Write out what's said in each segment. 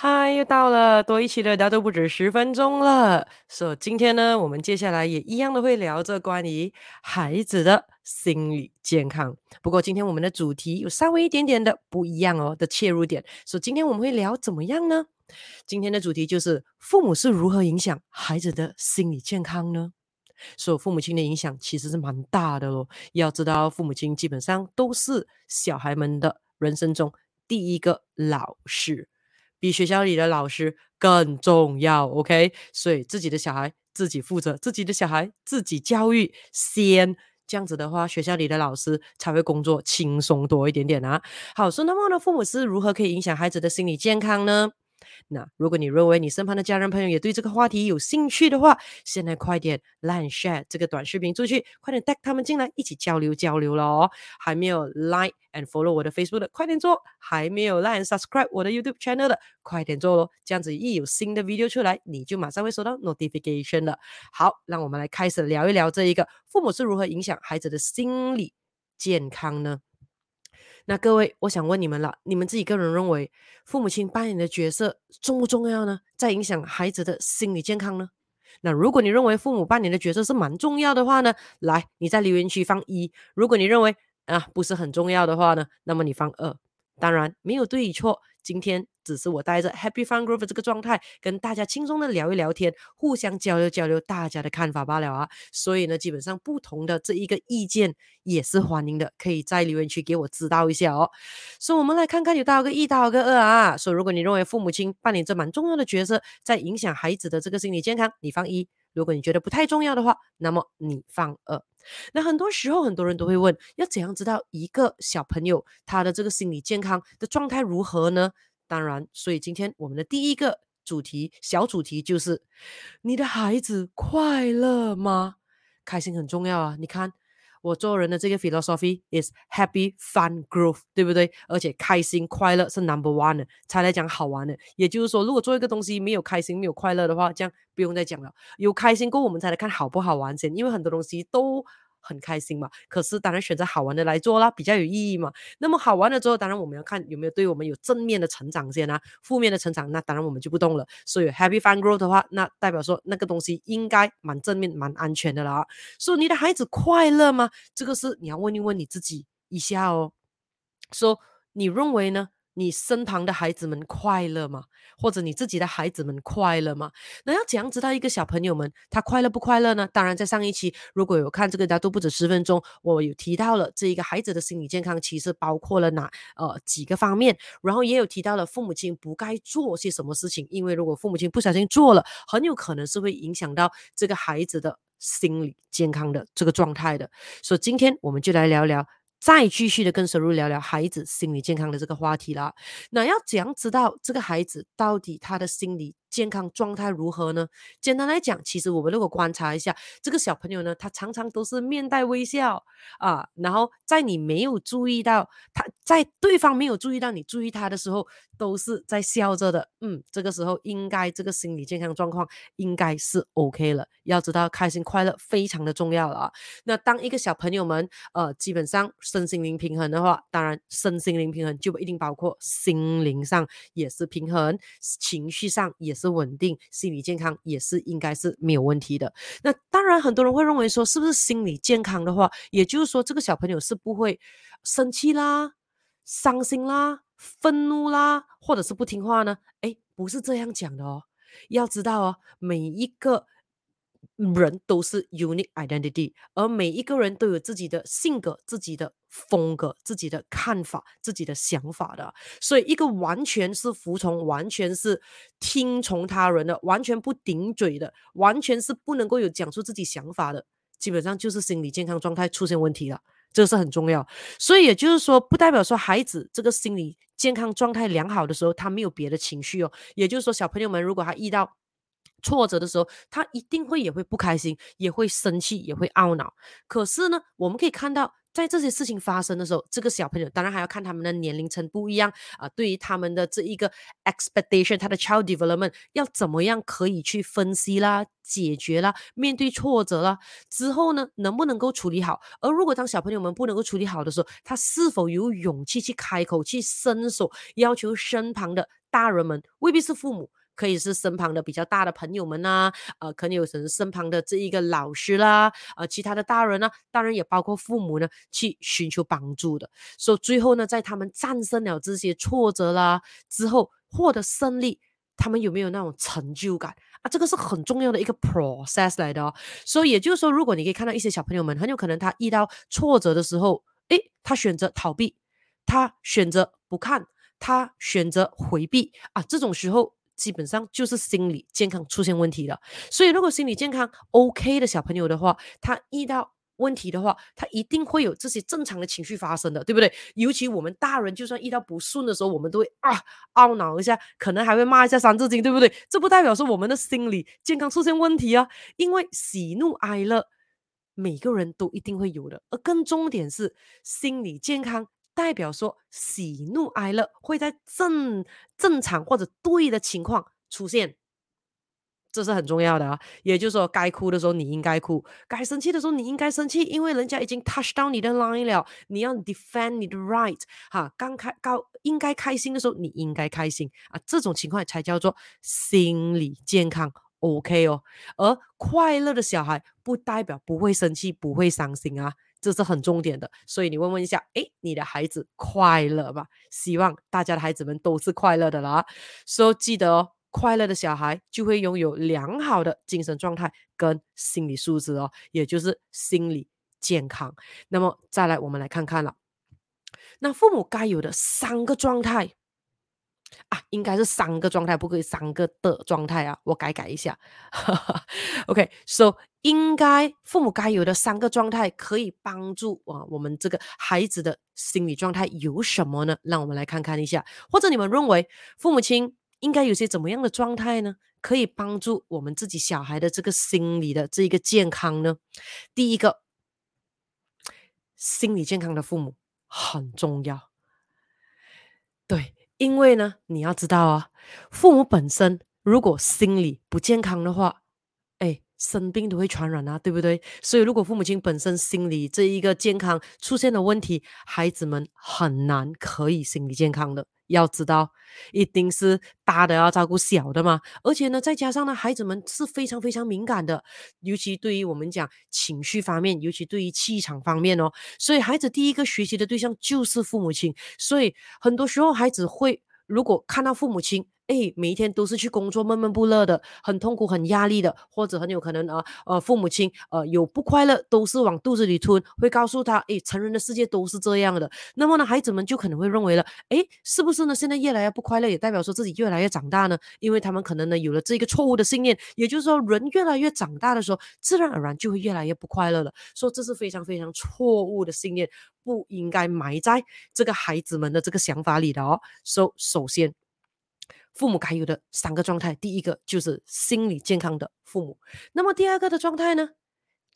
嗨，又到了多一期的大家都不止十分钟了。所、so, 今天呢，我们接下来也一样的会聊着关于孩子的心理健康。不过今天我们的主题有稍微一点点的不一样哦的切入点。所、以今天我们会聊怎么样呢？今天的主题就是父母是如何影响孩子的心理健康呢？所、以父母亲的影响其实是蛮大的咯。要知道，父母亲基本上都是小孩们的人生中第一个老师。比学校里的老师更重要，OK？所以自己的小孩自己负责，自己的小孩自己教育先，这样子的话，学校里的老师才会工作轻松多一点点啊。好，所以那么呢，父母是如何可以影响孩子的心理健康呢？那如果你认为你身旁的家人朋友也对这个话题有兴趣的话，现在快点 like share 这个短视频出去，快点带他们进来一起交流交流喽。还没有 like and follow 我的 Facebook 的，快点做；还没有 like and subscribe 我的 YouTube channel 的，快点做喽。这样子一有新的 video 出来，你就马上会收到 notification 了。好，让我们来开始聊一聊这一个父母是如何影响孩子的心理健康呢？那各位，我想问你们了，你们自己个人认为父母亲扮演的角色重不重要呢？在影响孩子的心理健康呢？那如果你认为父母扮演的角色是蛮重要的话呢，来，你在留言区放一；如果你认为啊不是很重要的话呢，那么你放二。当然没有对与错，今天。只是我带着 Happy Fun Groove 这个状态，跟大家轻松的聊一聊天，互相交流交流大家的看法罢了啊。所以呢，基本上不同的这一个意见也是欢迎的，可以在留言区给我知道一下哦。所以我们来看看有多少个一，多少个二啊。所以如果你认为父母亲扮演着蛮重要的角色，在影响孩子的这个心理健康，你放一；如果你觉得不太重要的话，那么你放二。那很多时候很多人都会问，要怎样知道一个小朋友他的这个心理健康的状态如何呢？当然，所以今天我们的第一个主题，小主题就是你的孩子快乐吗？开心很重要啊！你看我做人的这个 philosophy is happy, fun, growth，对不对？而且开心快乐是 number one 的，才来讲好玩的。也就是说，如果做一个东西没有开心、没有快乐的话，这样不用再讲了。有开心过，我们才来看好不好玩先，因为很多东西都。很开心嘛，可是当然选择好玩的来做啦，比较有意义嘛。那么好玩了之后，当然我们要看有没有对我们有正面的成长先啊，负面的成长那当然我们就不动了。所以 Happy fun grow 的话，那代表说那个东西应该蛮正面、蛮安全的啦。说你的孩子快乐吗？这个是你要问一问你自己一下哦。说你认为呢？你身旁的孩子们快乐吗？或者你自己的孩子们快乐吗？那要怎样知道一个小朋友们他快乐不快乐呢？当然，在上一期如果有看这个大家都不止十分钟，我有提到了这一个孩子的心理健康其实包括了哪呃几个方面，然后也有提到了父母亲不该做些什么事情，因为如果父母亲不小心做了，很有可能是会影响到这个孩子的心理健康的这个状态的。所以今天我们就来聊聊。再继续的跟收入聊聊孩子心理健康的这个话题啦。那要怎样知道这个孩子到底他的心理健康状态如何呢？简单来讲，其实我们如果观察一下这个小朋友呢，他常常都是面带微笑啊，然后在你没有注意到他，在对方没有注意到你注意他的时候，都是在笑着的。嗯，这个时候应该这个心理健康状况应该是 OK 了。要知道开心快乐非常的重要了啊。那当一个小朋友们呃基本上身心灵平衡的话，当然身心灵平衡就不一定包括心灵上也是平衡，情绪上也是。稳定，心理健康也是应该是没有问题的。那当然，很多人会认为说，是不是心理健康的话，也就是说，这个小朋友是不会生气啦、伤心啦、愤怒啦，或者是不听话呢？诶，不是这样讲的哦。要知道哦，每一个。人都是 unique identity，而每一个人都有自己的性格、自己的风格、自己的看法、自己的想法的。所以，一个完全是服从、完全是听从他人的、完全不顶嘴的、完全是不能够有讲出自己想法的，基本上就是心理健康状态出现问题了。这是很重要。所以，也就是说，不代表说孩子这个心理健康状态良好的时候，他没有别的情绪哦。也就是说，小朋友们如果他遇到挫折的时候，他一定会也会不开心，也会生气，也会懊恼。可是呢，我们可以看到。在这些事情发生的时候，这个小朋友当然还要看他们的年龄层不一样啊。对于他们的这一个 expectation，他的 child development 要怎么样可以去分析啦、解决啦、面对挫折啦之后呢，能不能够处理好？而如果当小朋友们不能够处理好的时候，他是否有勇气去开口、去伸手要求身旁的大人们，未必是父母。可以是身旁的比较大的朋友们呐、呃，可能有时身旁的这一个老师啦，呃，其他的大人呢、当然也包括父母呢，去寻求帮助的。所以最后呢，在他们战胜了这些挫折啦之后，获得胜利，他们有没有那种成就感啊？这个是很重要的一个 process 来的哦。所以也就是说，如果你可以看到一些小朋友们，很有可能他遇到挫折的时候，诶，他选择逃避，他选择不看，他选择回避啊，这种时候。基本上就是心理健康出现问题了，所以如果心理健康 OK 的小朋友的话，他遇到问题的话，他一定会有这些正常的情绪发生的，对不对？尤其我们大人，就算遇到不顺的时候，我们都会啊懊恼一下，可能还会骂一下三字经，对不对？这不代表说我们的心理健康出现问题啊，因为喜怒哀乐每个人都一定会有的，而更重点是心理健康。代表说喜怒哀乐会在正正常或者对的情况出现，这是很重要的啊。也就是说，该哭的时候你应该哭，该生气的时候你应该生气，因为人家已经 touch 到你的 line 了，你要 defend 你的 right 哈。刚开高应该开心的时候你应该开心啊，这种情况才叫做心理健康 OK 哦。而快乐的小孩不代表不会生气，不会伤心啊。这是很重点的，所以你问问一下，诶，你的孩子快乐吗？希望大家的孩子们都是快乐的啦。所以记得哦，快乐的小孩就会拥有良好的精神状态跟心理素质哦，也就是心理健康。那么再来，我们来看看了，那父母该有的三个状态。啊，应该是三个状态，不可以三个的状态啊，我改改一下。OK，so、应该父母该有的三个状态，可以帮助啊我们这个孩子的心理状态有什么呢？让我们来看看一下，或者你们认为父母亲应该有些怎么样的状态呢？可以帮助我们自己小孩的这个心理的这一个健康呢？第一个，心理健康的父母很重要，对。因为呢，你要知道啊，父母本身如果心理不健康的话，哎，生病都会传染啊，对不对？所以如果父母亲本身心理这一个健康出现了问题，孩子们很难可以心理健康的。要知道，一定是大的要照顾小的嘛，而且呢，再加上呢，孩子们是非常非常敏感的，尤其对于我们讲情绪方面，尤其对于气场方面哦，所以孩子第一个学习的对象就是父母亲，所以很多时候孩子会如果看到父母亲。哎，每一天都是去工作，闷闷不乐的，很痛苦、很压力的，或者很有可能啊，呃，父母亲呃有不快乐，都是往肚子里吞，会告诉他，哎，成人的世界都是这样的。那么呢，孩子们就可能会认为了，哎，是不是呢？现在越来越不快乐，也代表说自己越来越长大呢？因为他们可能呢有了这个错误的信念，也就是说，人越来越长大的时候，自然而然就会越来越不快乐了。说这是非常非常错误的信念，不应该埋在这个孩子们的这个想法里的哦。说首先。父母该有的三个状态，第一个就是心理健康的父母。那么第二个的状态呢？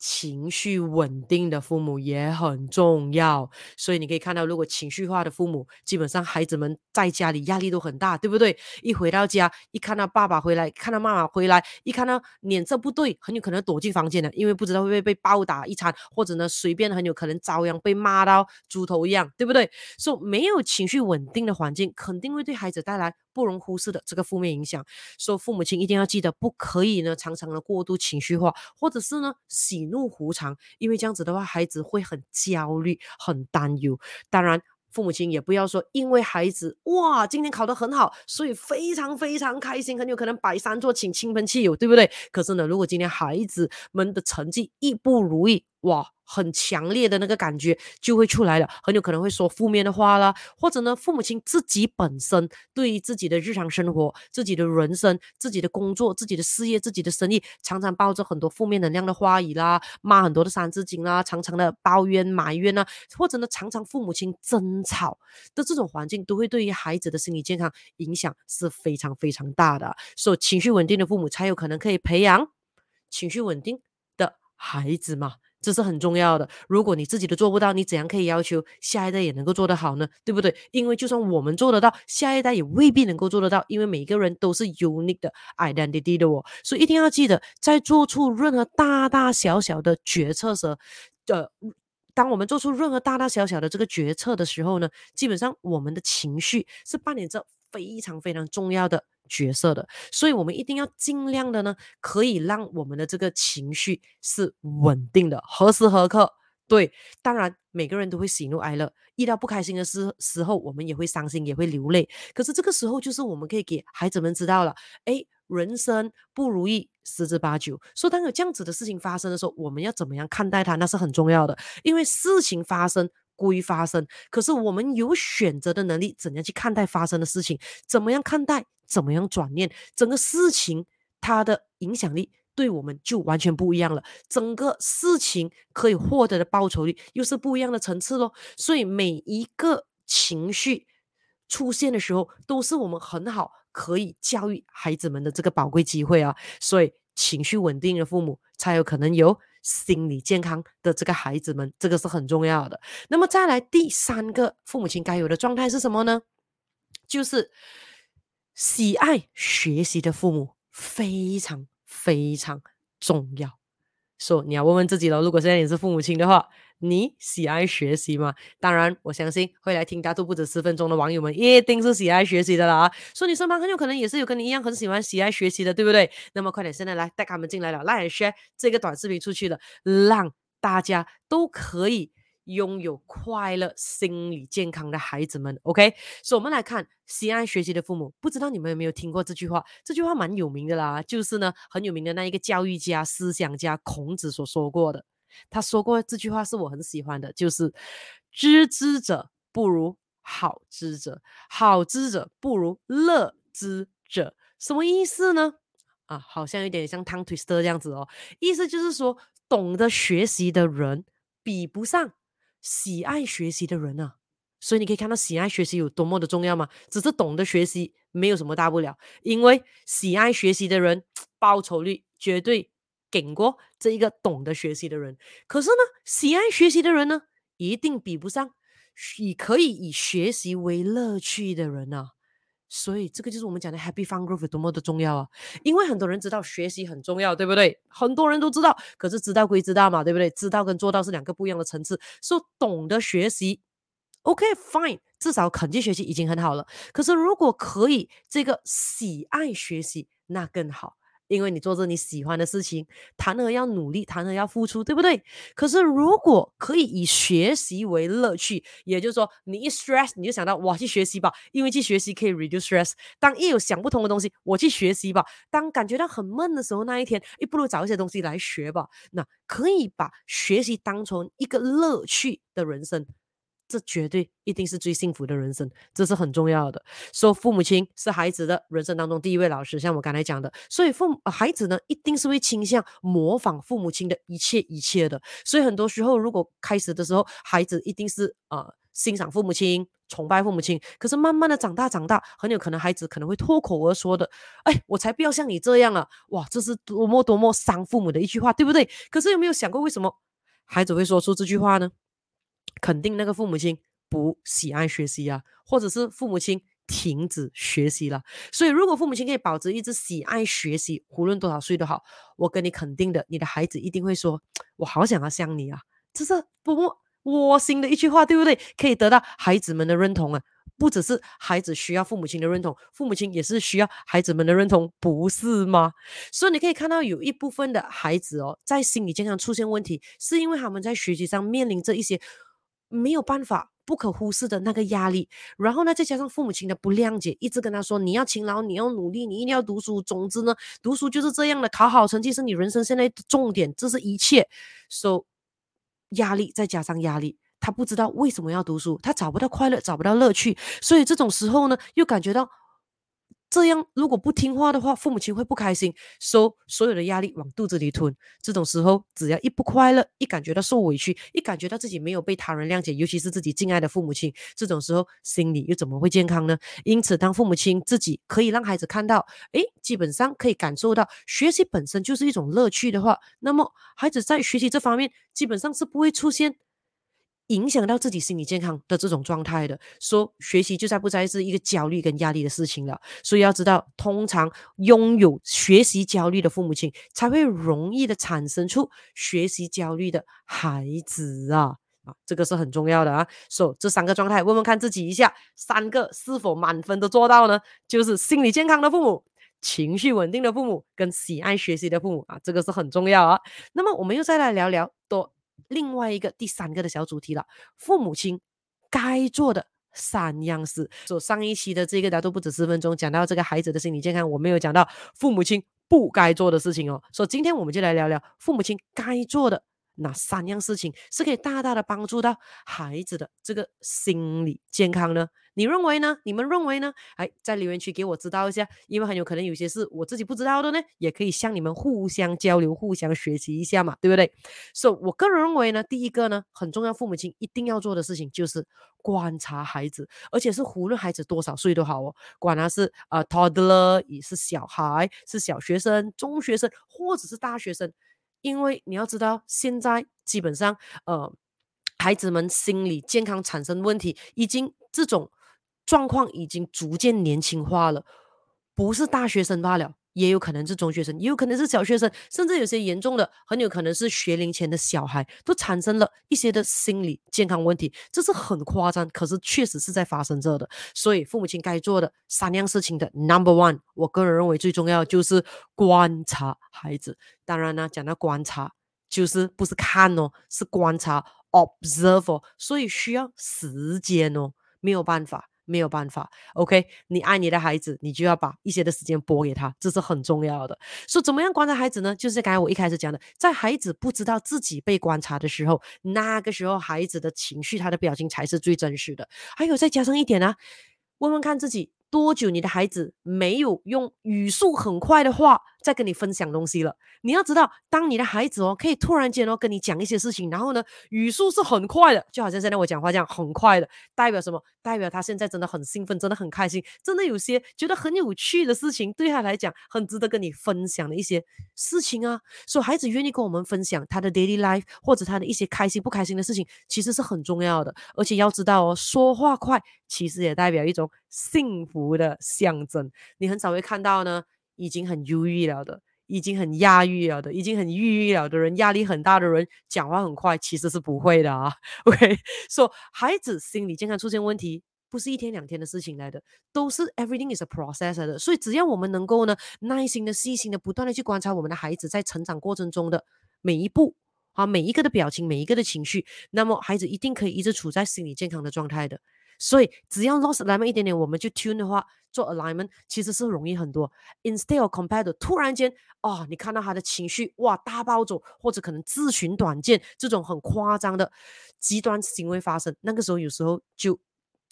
情绪稳定的父母也很重要，所以你可以看到，如果情绪化的父母，基本上孩子们在家里压力都很大，对不对？一回到家，一看到爸爸回来，看到妈妈回来，一看到脸色不对，很有可能躲进房间了，因为不知道会不会被暴打一餐，或者呢，随便很有可能遭殃被骂到猪头一样，对不对？所以没有情绪稳定的环境，肯定会对孩子带来不容忽视的这个负面影响。所以父母亲一定要记得，不可以呢，常常的过度情绪化，或者是呢，喜怒无常，因为这样子的话，孩子会很焦虑、很担忧。当然，父母亲也不要说，因为孩子哇，今天考得很好，所以非常非常开心，很有可能摆三桌请亲朋戚友，对不对？可是呢，如果今天孩子们的成绩亦不如意，哇！很强烈的那个感觉就会出来了，很有可能会说负面的话啦，或者呢，父母亲自己本身对于自己的日常生活、自己的人生、自己的工作、自己的事业、自己的生意，常常抱着很多负面能量的话语啦，骂很多的三字经啦，常常的抱怨埋怨啊，或者呢，常常父母亲争吵的这种环境，都会对于孩子的心理健康影响是非常非常大的。所以，情绪稳定的父母才有可能可以培养情绪稳定的孩子嘛。这是很重要的。如果你自己都做不到，你怎样可以要求下一代也能够做得好呢？对不对？因为就算我们做得到，下一代也未必能够做得到。因为每个人都是 unique 的 identity 的哦，所以一定要记得，在做出任何大大小小的决策时，呃，当我们做出任何大大小小的这个决策的时候呢，基本上我们的情绪是扮演着非常非常重要的角色的，所以我们一定要尽量的呢，可以让我们的这个情绪是稳定的，何时何刻。对，当然每个人都会喜怒哀乐，遇到不开心的时时候，我们也会伤心，也会流泪。可是这个时候，就是我们可以给孩子们知道了，诶，人生不如意十之八九。说当有这样子的事情发生的时候，我们要怎么样看待它，那是很重要的。因为事情发生归发生，可是我们有选择的能力，怎样去看待发生的事情，怎么样看待，怎么样转念，整个事情它的影响力。对我们就完全不一样了，整个事情可以获得的报酬率又是不一样的层次咯。所以每一个情绪出现的时候，都是我们很好可以教育孩子们的这个宝贵机会啊。所以情绪稳定的父母才有可能有心理健康的这个孩子们，这个是很重要的。那么再来第三个父母亲该有的状态是什么呢？就是喜爱学习的父母，非常。非常重要，说、so, 你要问问自己了。如果现在你是父母亲的话，你喜爱学习吗？当然，我相信会来听大肚不止十分钟的网友们一定是喜爱学习的啦。说、你身旁很有可能也是有跟你一样很喜欢喜爱学习的，对不对？那么快点，现在来带他们进来了，来 share 这个短视频出去了，让大家都可以。拥有快乐、心理健康的孩子们，OK，所以我们来看喜爱学习的父母。不知道你们有没有听过这句话？这句话蛮有名的啦，就是呢很有名的那一个教育家、思想家孔子所说过的。他说过这句话是我很喜欢的，就是“知之者不如好之者，好之者不如乐之者”。什么意思呢？啊，好像有点像 tongue twister 这样子哦。意思就是说，懂得学习的人比不上。喜爱学习的人啊，所以你可以看到喜爱学习有多么的重要吗？只是懂得学习没有什么大不了，因为喜爱学习的人报酬率绝对顶过这一个懂得学习的人。可是呢，喜爱学习的人呢，一定比不上以可以以学习为乐趣的人啊。所以这个就是我们讲的 Happy Fun Growth 多么的重要啊！因为很多人知道学习很重要，对不对？很多人都知道，可是知道归知道嘛，对不对？知道跟做到是两个不一样的层次。说、懂得学习，OK fine，至少肯定学习已经很好了。可是如果可以这个喜爱学习，那更好。因为你做着你喜欢的事情，谈何要努力，谈何要付出，对不对？可是如果可以以学习为乐趣，也就是说，你一 stress 你就想到哇，去学习吧，因为去学习可以 reduce stress。当一有想不通的东西，我去学习吧。当感觉到很闷的时候，那一天，不如找一些东西来学吧。那可以把学习当成一个乐趣的人生。这绝对一定是最幸福的人生，这是很重要的。说父母亲是孩子的人生当中第一位老师，像我刚才讲的，所以父母孩子呢，一定是会倾向模仿父母亲的一切一切的。所以很多时候，如果开始的时候，孩子一定是呃欣赏父母亲、崇拜父母亲，可是慢慢的长大长大，很有可能孩子可能会脱口而说的：“哎，我才不要像你这样啊！”哇，这是多么多么伤父母的一句话，对不对？可是有没有想过，为什么孩子会说出这句话呢？肯定那个父母亲不喜爱学习啊，或者是父母亲停止学习了。所以，如果父母亲可以保持一直喜爱学习，无论多少岁都好，我跟你肯定的，你的孩子一定会说：“我好想要像你啊！”这是多么窝心的一句话，对不对？可以得到孩子们的认同啊！不只是孩子需要父母亲的认同，父母亲也是需要孩子们的认同，不是吗？所以你可以看到，有一部分的孩子哦，在心理健康出现问题，是因为他们在学习上面临着一些。没有办法不可忽视的那个压力，然后呢，再加上父母亲的不谅解，一直跟他说，你要勤劳，你要努力，你一定要读书。总之呢，读书就是这样的，考好成绩是你人生现在的重点，这是一切。So 压力再加上压力，他不知道为什么要读书，他找不到快乐，找不到乐趣，所以这种时候呢，又感觉到。这样，如果不听话的话，父母亲会不开心，收所有的压力往肚子里吞。这种时候，只要一不快乐，一感觉到受委屈，一感觉到自己没有被他人谅解，尤其是自己敬爱的父母亲，这种时候心理又怎么会健康呢？因此，当父母亲自己可以让孩子看到，诶，基本上可以感受到学习本身就是一种乐趣的话，那么孩子在学习这方面基本上是不会出现。影响到自己心理健康的这种状态的，说学习就再不再是一个焦虑跟压力的事情了。所以要知道，通常拥有学习焦虑的父母亲，才会容易的产生出学习焦虑的孩子啊。啊，这个是很重要的啊。所以这三个状态，问问看自己一下，三个是否满分都做到呢？就是心理健康的父母、情绪稳定的父母跟喜爱学习的父母啊，这个是很重要啊。那么我们又再来聊聊多另外一个第三个的小主题了，父母亲该做的三样事。所上一期的这个大都不止十分钟，讲到这个孩子的心理健康，我没有讲到父母亲不该做的事情哦。所以今天我们就来聊聊父母亲该做的。哪三样事情是可以大大的帮助到孩子的这个心理健康呢？你认为呢？你们认为呢？哎，在留言区给我知道一下，因为很有可能有些是我自己不知道的呢，也可以向你们互相交流、互相学习一下嘛，对不对？所以，我个人认为呢，第一个呢，很重要，父母亲一定要做的事情就是观察孩子，而且是无论孩子多少岁都好哦，管他是呃 toddler，也是小孩，是小学生、中学生，或者是大学生。因为你要知道，现在基本上，呃，孩子们心理健康产生问题，已经这种状况已经逐渐年轻化了，不是大学生罢了。也有可能是中学生，也有可能是小学生，甚至有些严重的，很有可能是学龄前的小孩，都产生了一些的心理健康问题，这是很夸张，可是确实是在发生着的。所以父母亲该做的三样事情的 number one，我个人认为最重要就是观察孩子。当然呢，讲到观察，就是不是看哦，是观察 observe，所以需要时间哦，没有办法。没有办法，OK？你爱你的孩子，你就要把一些的时间拨给他，这是很重要的。说怎么样观察孩子呢？就是刚才我一开始讲的，在孩子不知道自己被观察的时候，那个时候孩子的情绪、他的表情才是最真实的。还有再加上一点啊，问问看自己。多久你的孩子没有用语速很快的话在跟你分享东西了？你要知道，当你的孩子哦可以突然间哦跟你讲一些事情，然后呢语速是很快的，就好像现在我讲话这样很快的，代表什么？代表他现在真的很兴奋，真的很开心，真的有些觉得很有趣的事情对他来讲很值得跟你分享的一些事情啊。所以孩子愿意跟我们分享他的 daily life 或者他的一些开心不开心的事情，其实是很重要的。而且要知道哦，说话快其实也代表一种幸福的象征，你很少会看到呢，已经很忧郁了的，已经很压抑了的，已经很抑郁了的人，压力很大的人，讲话很快，其实是不会的啊。OK，说、so, 孩子心理健康出现问题，不是一天两天的事情来的，都是 everything is a process 的。所以只要我们能够呢，耐心的、细心的、不断的去观察我们的孩子在成长过程中的每一步啊，每一个的表情，每一个的情绪，那么孩子一定可以一直处在心理健康的状态的。所以只要 loss 来那么一点点，我们就 tune 的话，做 alignment 其实是容易很多。Instead of compared，突然间哦，你看到他的情绪哇大暴走，或者可能自寻短见这种很夸张的极端行为发生，那个时候有时候就。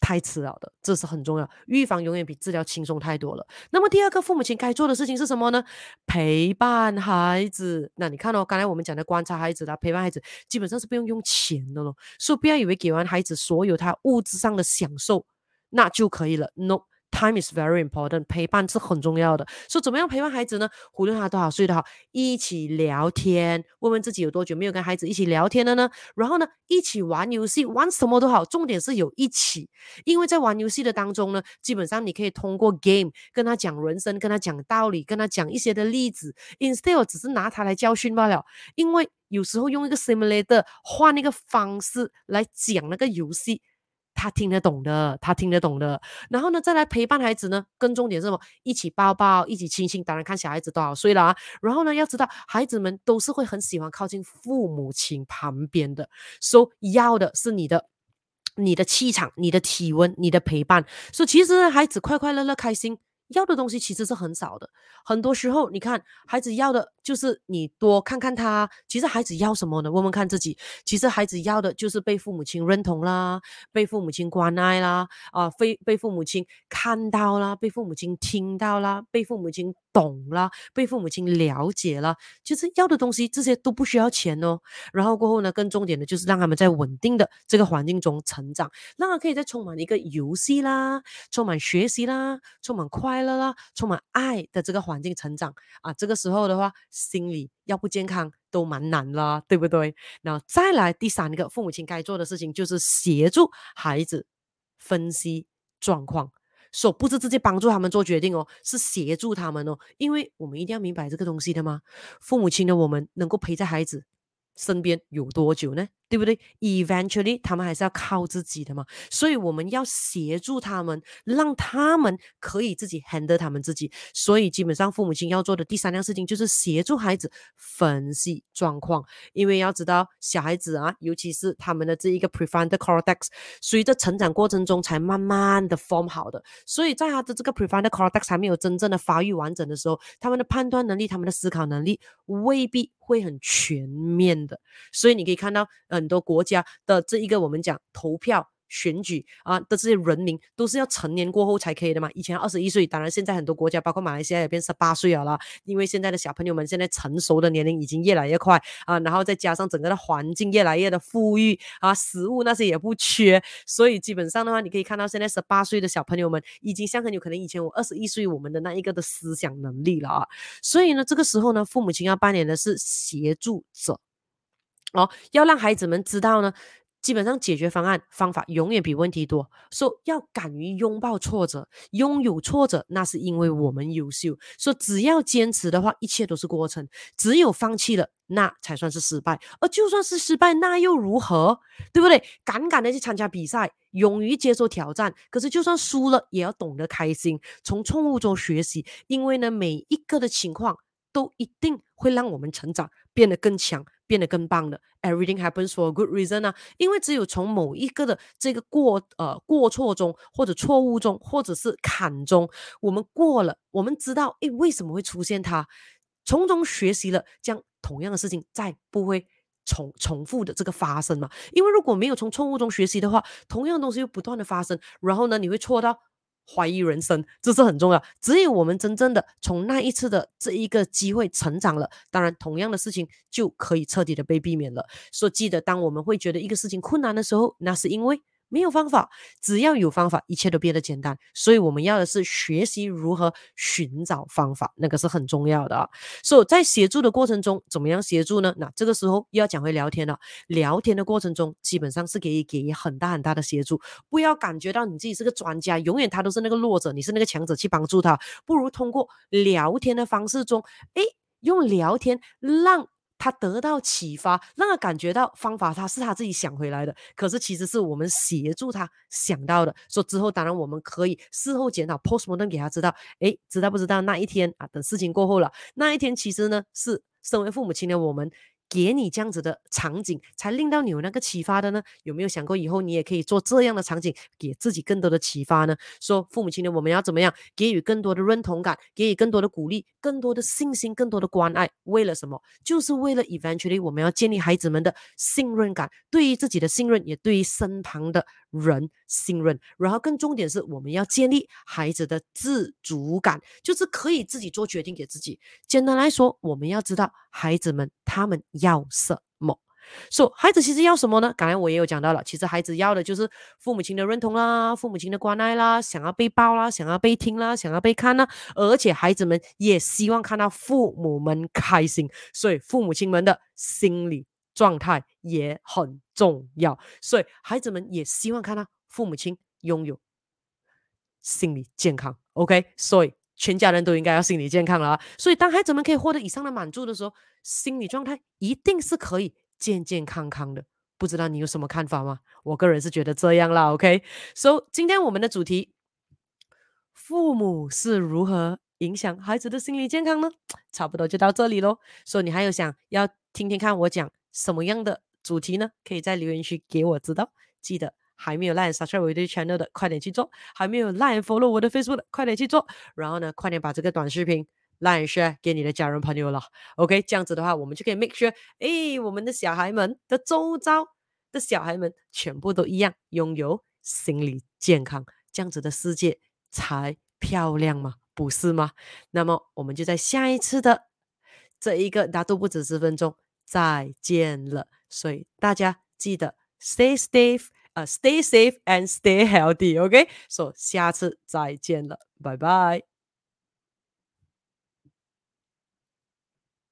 太迟了的，这是很重要。预防永远比治疗轻松太多了。那么第二个，父母亲该做的事情是什么呢？陪伴孩子。那你看哦，刚才我们讲的观察孩子啦，陪伴孩子，基本上是不用用钱的咯。所以不要以为给完孩子所有他物质上的享受，那就可以了。No。Time is very important，陪伴是很重要的。说、so, 怎么样陪伴孩子呢？无论他多少岁都好，一起聊天，问问自己有多久没有跟孩子一起聊天了呢？然后呢，一起玩游戏，玩什么都好，重点是有一起。因为在玩游戏的当中呢，基本上你可以通过 game 跟他讲人生，跟他讲道理，跟他讲一些的例子，instead 只是拿他来教训罢了。因为有时候用一个 simulator 换一个方式来讲那个游戏。他听得懂的，他听得懂的。然后呢，再来陪伴孩子呢，更重点是什么？一起抱抱，一起亲亲。当然看小孩子多少岁了啊。然后呢，要知道孩子们都是会很喜欢靠近父母亲旁边的，所以要的是你的、你的气场、你的体温、你的陪伴。所以其实孩子快快乐乐、开心。要的东西其实是很少的，很多时候你看孩子要的就是你多看看他。其实孩子要什么呢？问问看自己。其实孩子要的就是被父母亲认同啦，被父母亲关爱啦，啊，被被父母亲看到啦，被父母亲听到啦，被父母亲懂啦，被父母亲了解了。其实要的东西这些都不需要钱哦。然后过后呢，更重点的就是让他们在稳定的这个环境中成长，让他可以在充满一个游戏啦，充满学习啦，充满快。乐啦，充满爱的这个环境成长啊，这个时候的话，心理要不健康都蛮难啦，对不对？然后再来第三个，父母亲该做的事情就是协助孩子分析状况，说不是直接帮助他们做决定哦，是协助他们哦，因为我们一定要明白这个东西的嘛。父母亲的我们能够陪在孩子身边有多久呢？对不对？Eventually，他们还是要靠自己的嘛，所以我们要协助他们，让他们可以自己 handle 他们自己。所以基本上，父母亲要做的第三样事情就是协助孩子分析状况，因为要知道小孩子啊，尤其是他们的这一个 prefrontal cortex，随着成长过程中才慢慢的 form 好的，所以在他的这个 prefrontal cortex 还没有真正的发育完整的时候，他们的判断能力、他们的思考能力未必会很全面的。所以你可以看到呃很多国家的这一个我们讲投票。选举啊的这些人民都是要成年过后才可以的嘛？以前二十一岁，当然现在很多国家，包括马来西亚也变十八岁了啦。因为现在的小朋友们现在成熟的年龄已经越来越快啊，然后再加上整个的环境越来越的富裕啊，食物那些也不缺，所以基本上的话，你可以看到现在十八岁的小朋友们已经像很有可能以前我二十一岁我们的那一个的思想能力了啊。所以呢，这个时候呢，父母亲要扮演的是协助者哦，要让孩子们知道呢。基本上解决方案方法永远比问题多，说、要敢于拥抱挫折，拥有挫折那是因为我们优秀。说、只要坚持的话，一切都是过程；只有放弃了，那才算是失败。而就算是失败，那又如何？对不对？敢敢的去参加比赛，勇于接受挑战。可是就算输了，也要懂得开心，从错误中学习。因为呢，每一个的情况都一定会让我们成长，变得更强。变得更棒的，Everything happens for a good reason 啊！因为只有从某一个的这个过呃过错中，或者错误中，或者是坎中，我们过了，我们知道诶为什么会出现它，从中学习了，将同样的事情再不会重重复的这个发生嘛。因为如果没有从错误中学习的话，同样的东西又不断的发生，然后呢，你会错到。怀疑人生，这是很重要。只有我们真正的从那一次的这一个机会成长了，当然同样的事情就可以彻底的被避免了。所以记得，当我们会觉得一个事情困难的时候，那是因为。没有方法，只要有方法，一切都变得简单。所以我们要的是学习如何寻找方法，那个是很重要的啊。所以在协助的过程中，怎么样协助呢？那这个时候又要讲回聊天了。聊天的过程中，基本上是可以给予很大很大的协助。不要感觉到你自己是个专家，永远他都是那个弱者，你是那个强者去帮助他。不如通过聊天的方式中，诶，用聊天让。他得到启发，让他感觉到方法他是他自己想回来的，可是其实是我们协助他想到的。说之后，当然我们可以事后检讨，postmortem 给他知道，诶，知道不知道那一天啊？等事情过后了，那一天其实呢是身为父母亲的我们。给你这样子的场景，才令到你有那个启发的呢？有没有想过以后你也可以做这样的场景，给自己更多的启发呢？说父母亲的我们要怎么样给予更多的认同感，给予更多的鼓励，更多的信心，更多的关爱？为了什么？就是为了 eventually 我们要建立孩子们的信任感，对于自己的信任，也对于身旁的人信任。然后更重点是，我们要建立孩子的自主感，就是可以自己做决定给自己。简单来说，我们要知道孩子们他们。要什么？说、so, 孩子其实要什么呢？刚才我也有讲到了，其实孩子要的就是父母亲的认同啦，父母亲的关爱啦，想要被抱啦，想要被听啦，想要被看啦，而且孩子们也希望看到父母们开心，所以父母亲们的心理状态也很重要。所以孩子们也希望看到父母亲拥有心理健康。OK，所以。全家人都应该要心理健康了啊！所以当孩子们可以获得以上的满足的时候，心理状态一定是可以健健康康的。不知道你有什么看法吗？我个人是觉得这样啦。OK，So，、okay? 今天我们的主题，父母是如何影响孩子的心理健康呢？差不多就到这里喽。所以你还有想要听听看我讲什么样的主题呢？可以在留言区给我知道。记得。还没有 like subscribe 我的 channel 的，快点去做；还没有 like follow 我的 Facebook 的，快点去做。然后呢，快点把这个短视频 like share 给你的家人朋友了。OK，这样子的话，我们就可以 make sure，诶，我们的小孩们的周遭的小孩们全部都一样拥有心理健康，这样子的世界才漂亮嘛，不是吗？那么我们就在下一次的这一个大都不止十分钟再见了。所以大家记得 stay safe。Uh, stay safe and stay healthy. OK，so 下次再见了，拜拜。